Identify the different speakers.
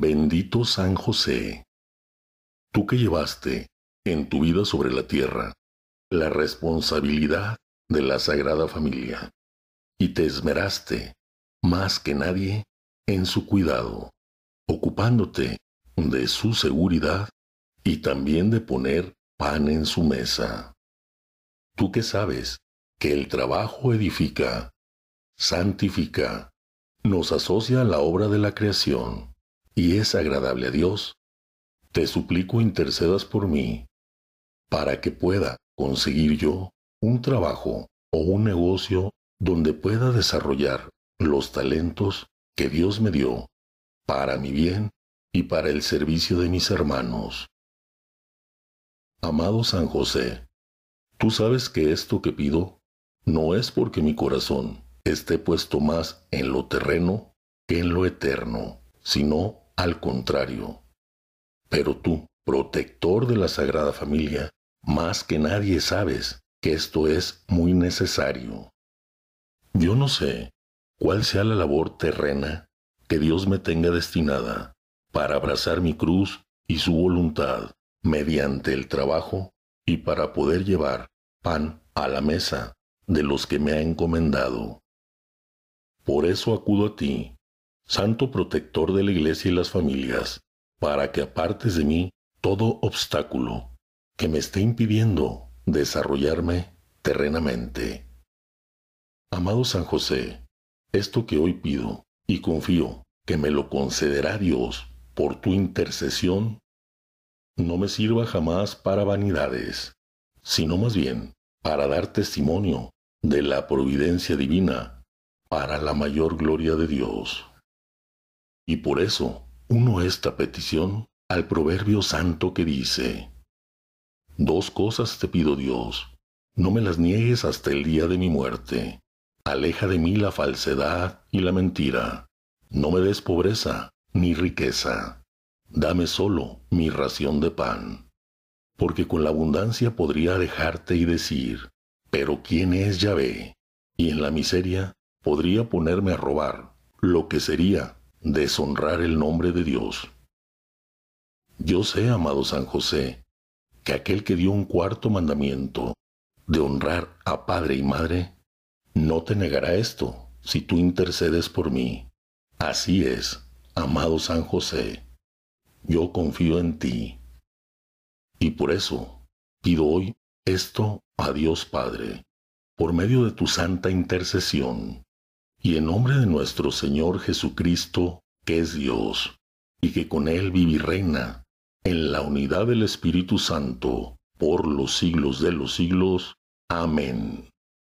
Speaker 1: Bendito San José, tú que llevaste en tu vida sobre la tierra la responsabilidad de la Sagrada Familia y te esmeraste más que nadie en su cuidado, ocupándote de su seguridad y también de poner pan en su mesa. Tú que sabes que el trabajo edifica, santifica, nos asocia a la obra de la creación y es agradable a Dios, te suplico intercedas por mí, para que pueda conseguir yo un trabajo o un negocio donde pueda desarrollar los talentos que Dios me dio para mi bien y para el servicio de mis hermanos. Amado San José, tú sabes que esto que pido no es porque mi corazón esté puesto más en lo terreno que en lo eterno, sino al contrario. Pero tú, protector de la Sagrada Familia, más que nadie sabes que esto es muy necesario. Yo no sé cuál sea la labor terrena que Dios me tenga destinada para abrazar mi cruz y su voluntad mediante el trabajo y para poder llevar pan a la mesa de los que me ha encomendado. Por eso acudo a ti, Santo Protector de la Iglesia y las familias, para que apartes de mí todo obstáculo que me esté impidiendo desarrollarme terrenamente. Amado San José, esto que hoy pido y confío que me lo concederá Dios por tu intercesión, no me sirva jamás para vanidades, sino más bien para dar testimonio de la providencia divina para la mayor gloria de Dios. Y por eso uno esta petición al proverbio santo que dice, Dos cosas te pido Dios, no me las niegues hasta el día de mi muerte. Aleja de mí la falsedad y la mentira. No me des pobreza ni riqueza. Dame solo mi ración de pan. Porque con la abundancia podría dejarte y decir, pero ¿quién es Yahvé? Y en la miseria podría ponerme a robar, lo que sería deshonrar el nombre de Dios. Yo sé, amado San José, que aquel que dio un cuarto mandamiento de honrar a padre y madre, no te negará esto si tú intercedes por mí. Así es, amado San José, yo confío en ti. Y por eso pido hoy esto a Dios Padre, por medio de tu santa intercesión y en nombre de nuestro Señor Jesucristo, que es Dios, y que con Él vive y reina, en la unidad del Espíritu Santo, por los siglos de los siglos. Amén.